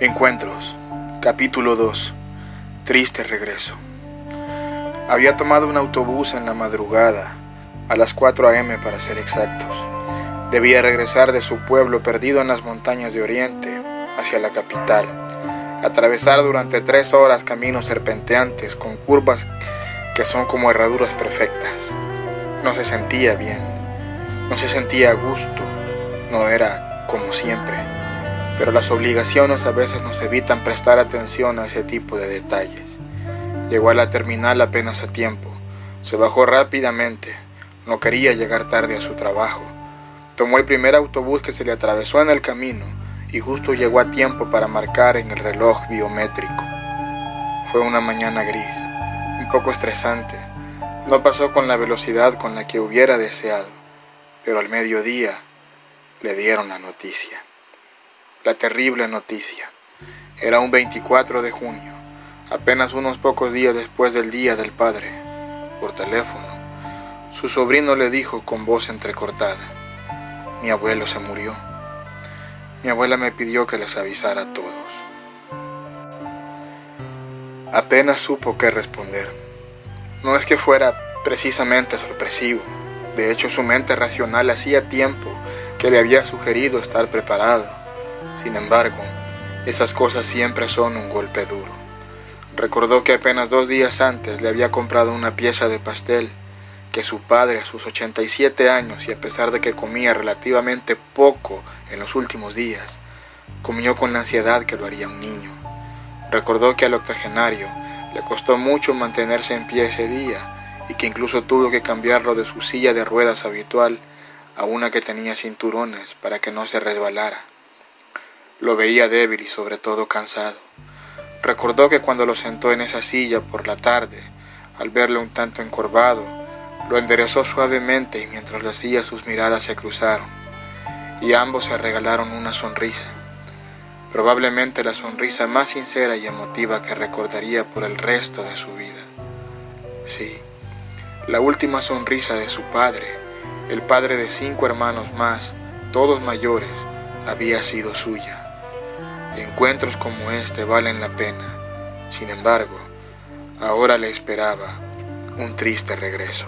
Encuentros, capítulo 2. Triste regreso. Había tomado un autobús en la madrugada, a las 4 a.m. para ser exactos. Debía regresar de su pueblo perdido en las montañas de Oriente hacia la capital, atravesar durante tres horas caminos serpenteantes con curvas que son como herraduras perfectas. No se sentía bien, no se sentía a gusto, no era como siempre pero las obligaciones a veces nos evitan prestar atención a ese tipo de detalles. Llegó a la terminal apenas a tiempo, se bajó rápidamente, no quería llegar tarde a su trabajo. Tomó el primer autobús que se le atravesó en el camino y justo llegó a tiempo para marcar en el reloj biométrico. Fue una mañana gris, un poco estresante. No pasó con la velocidad con la que hubiera deseado, pero al mediodía le dieron la noticia la terrible noticia. Era un 24 de junio, apenas unos pocos días después del Día del Padre. Por teléfono, su sobrino le dijo con voz entrecortada, mi abuelo se murió. Mi abuela me pidió que les avisara a todos. Apenas supo qué responder. No es que fuera precisamente sorpresivo. De hecho, su mente racional hacía tiempo que le había sugerido estar preparado sin embargo, esas cosas siempre son un golpe duro. Recordó que apenas dos días antes le había comprado una pieza de pastel que su padre a sus 87 años y a pesar de que comía relativamente poco en los últimos días, comió con la ansiedad que lo haría un niño. Recordó que al octogenario le costó mucho mantenerse en pie ese día y que incluso tuvo que cambiarlo de su silla de ruedas habitual a una que tenía cinturones para que no se resbalara. Lo veía débil y sobre todo cansado. Recordó que cuando lo sentó en esa silla por la tarde, al verlo un tanto encorvado, lo enderezó suavemente y mientras lo hacía sus miradas se cruzaron, y ambos se regalaron una sonrisa, probablemente la sonrisa más sincera y emotiva que recordaría por el resto de su vida. Sí, la última sonrisa de su padre, el padre de cinco hermanos más, todos mayores, había sido suya. Encuentros como este valen la pena. Sin embargo, ahora le esperaba un triste regreso.